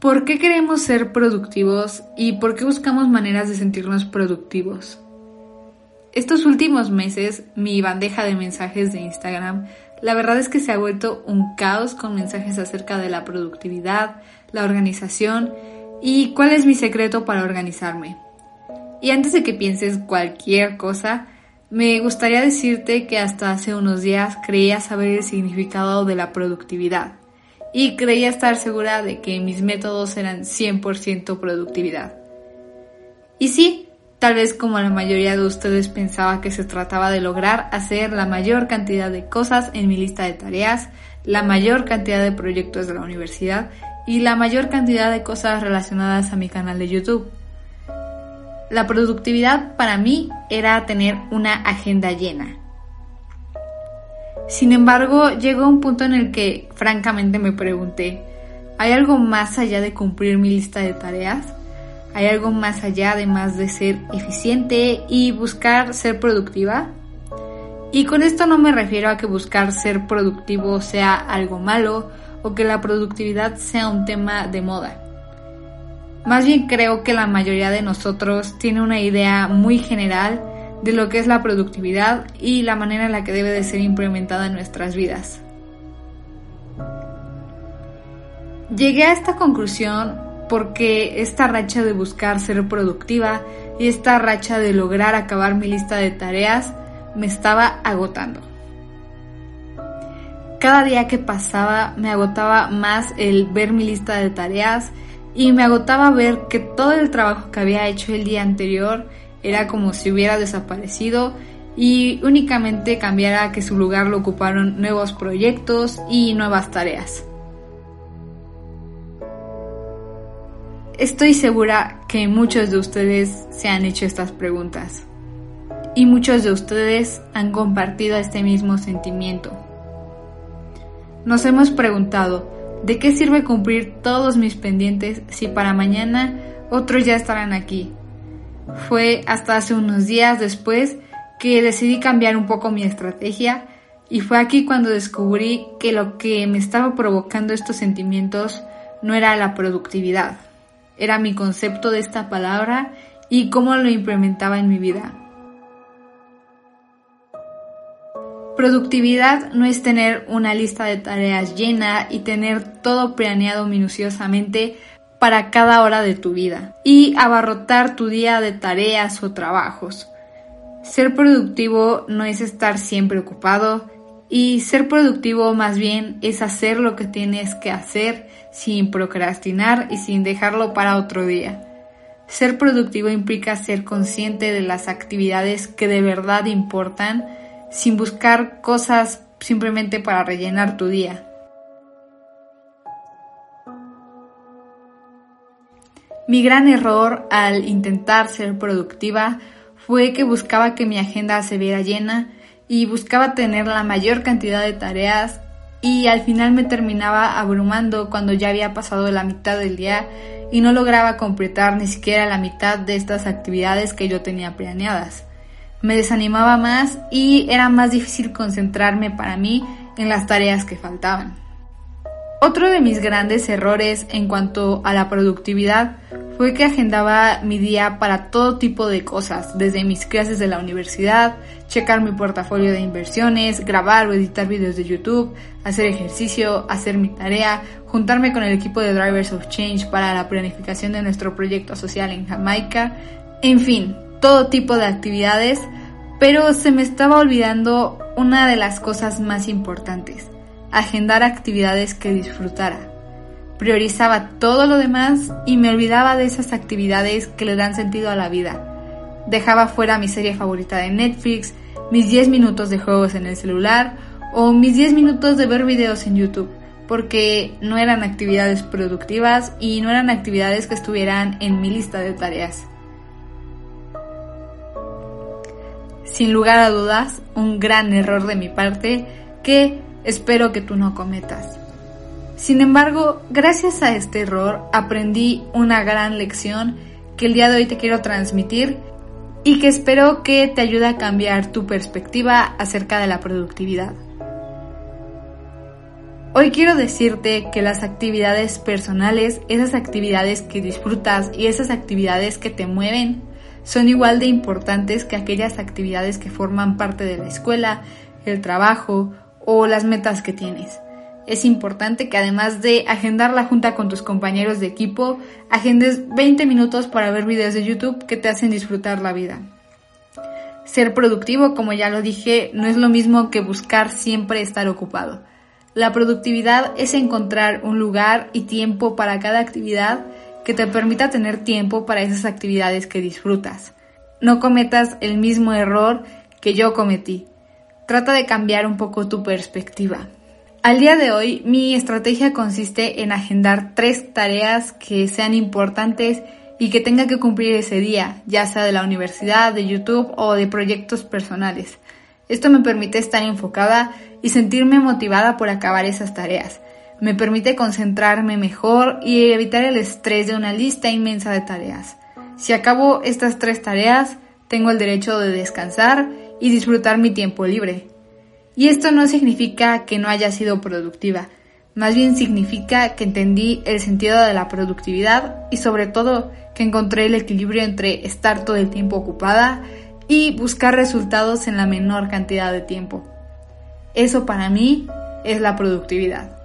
¿Por qué queremos ser productivos y por qué buscamos maneras de sentirnos productivos? Estos últimos meses, mi bandeja de mensajes de Instagram, la verdad es que se ha vuelto un caos con mensajes acerca de la productividad, la organización y cuál es mi secreto para organizarme. Y antes de que pienses cualquier cosa, me gustaría decirte que hasta hace unos días creía saber el significado de la productividad y creía estar segura de que mis métodos eran 100% productividad. Y sí, tal vez como la mayoría de ustedes pensaba que se trataba de lograr hacer la mayor cantidad de cosas en mi lista de tareas, la mayor cantidad de proyectos de la universidad y la mayor cantidad de cosas relacionadas a mi canal de YouTube. La productividad para mí era tener una agenda llena, sin embargo, llegó un punto en el que francamente me pregunté, ¿hay algo más allá de cumplir mi lista de tareas? ¿Hay algo más allá además de ser eficiente y buscar ser productiva? Y con esto no me refiero a que buscar ser productivo sea algo malo o que la productividad sea un tema de moda. Más bien creo que la mayoría de nosotros tiene una idea muy general de lo que es la productividad y la manera en la que debe de ser implementada en nuestras vidas. Llegué a esta conclusión porque esta racha de buscar ser productiva y esta racha de lograr acabar mi lista de tareas me estaba agotando. Cada día que pasaba me agotaba más el ver mi lista de tareas y me agotaba ver que todo el trabajo que había hecho el día anterior era como si hubiera desaparecido y únicamente cambiara que su lugar lo ocuparon nuevos proyectos y nuevas tareas. Estoy segura que muchos de ustedes se han hecho estas preguntas y muchos de ustedes han compartido este mismo sentimiento. Nos hemos preguntado, ¿de qué sirve cumplir todos mis pendientes si para mañana otros ya estarán aquí? Fue hasta hace unos días después que decidí cambiar un poco mi estrategia y fue aquí cuando descubrí que lo que me estaba provocando estos sentimientos no era la productividad, era mi concepto de esta palabra y cómo lo implementaba en mi vida. Productividad no es tener una lista de tareas llena y tener todo planeado minuciosamente para cada hora de tu vida y abarrotar tu día de tareas o trabajos. Ser productivo no es estar siempre ocupado y ser productivo más bien es hacer lo que tienes que hacer sin procrastinar y sin dejarlo para otro día. Ser productivo implica ser consciente de las actividades que de verdad importan sin buscar cosas simplemente para rellenar tu día. Mi gran error al intentar ser productiva fue que buscaba que mi agenda se viera llena y buscaba tener la mayor cantidad de tareas y al final me terminaba abrumando cuando ya había pasado la mitad del día y no lograba completar ni siquiera la mitad de estas actividades que yo tenía planeadas. Me desanimaba más y era más difícil concentrarme para mí en las tareas que faltaban. Otro de mis grandes errores en cuanto a la productividad fue que agendaba mi día para todo tipo de cosas, desde mis clases de la universidad, checar mi portafolio de inversiones, grabar o editar videos de YouTube, hacer ejercicio, hacer mi tarea, juntarme con el equipo de Drivers of Change para la planificación de nuestro proyecto social en Jamaica, en fin, todo tipo de actividades, pero se me estaba olvidando una de las cosas más importantes, agendar actividades que disfrutara. Priorizaba todo lo demás y me olvidaba de esas actividades que le dan sentido a la vida. Dejaba fuera mi serie favorita de Netflix, mis 10 minutos de juegos en el celular o mis 10 minutos de ver videos en YouTube, porque no eran actividades productivas y no eran actividades que estuvieran en mi lista de tareas. Sin lugar a dudas, un gran error de mi parte que espero que tú no cometas. Sin embargo, gracias a este error aprendí una gran lección que el día de hoy te quiero transmitir y que espero que te ayude a cambiar tu perspectiva acerca de la productividad. Hoy quiero decirte que las actividades personales, esas actividades que disfrutas y esas actividades que te mueven, son igual de importantes que aquellas actividades que forman parte de la escuela, el trabajo o las metas que tienes. Es importante que además de agendar la junta con tus compañeros de equipo, agendes 20 minutos para ver videos de YouTube que te hacen disfrutar la vida. Ser productivo, como ya lo dije, no es lo mismo que buscar siempre estar ocupado. La productividad es encontrar un lugar y tiempo para cada actividad que te permita tener tiempo para esas actividades que disfrutas. No cometas el mismo error que yo cometí. Trata de cambiar un poco tu perspectiva. Al día de hoy, mi estrategia consiste en agendar tres tareas que sean importantes y que tenga que cumplir ese día, ya sea de la universidad, de YouTube o de proyectos personales. Esto me permite estar enfocada y sentirme motivada por acabar esas tareas. Me permite concentrarme mejor y evitar el estrés de una lista inmensa de tareas. Si acabo estas tres tareas, tengo el derecho de descansar y disfrutar mi tiempo libre. Y esto no significa que no haya sido productiva, más bien significa que entendí el sentido de la productividad y sobre todo que encontré el equilibrio entre estar todo el tiempo ocupada y buscar resultados en la menor cantidad de tiempo. Eso para mí es la productividad.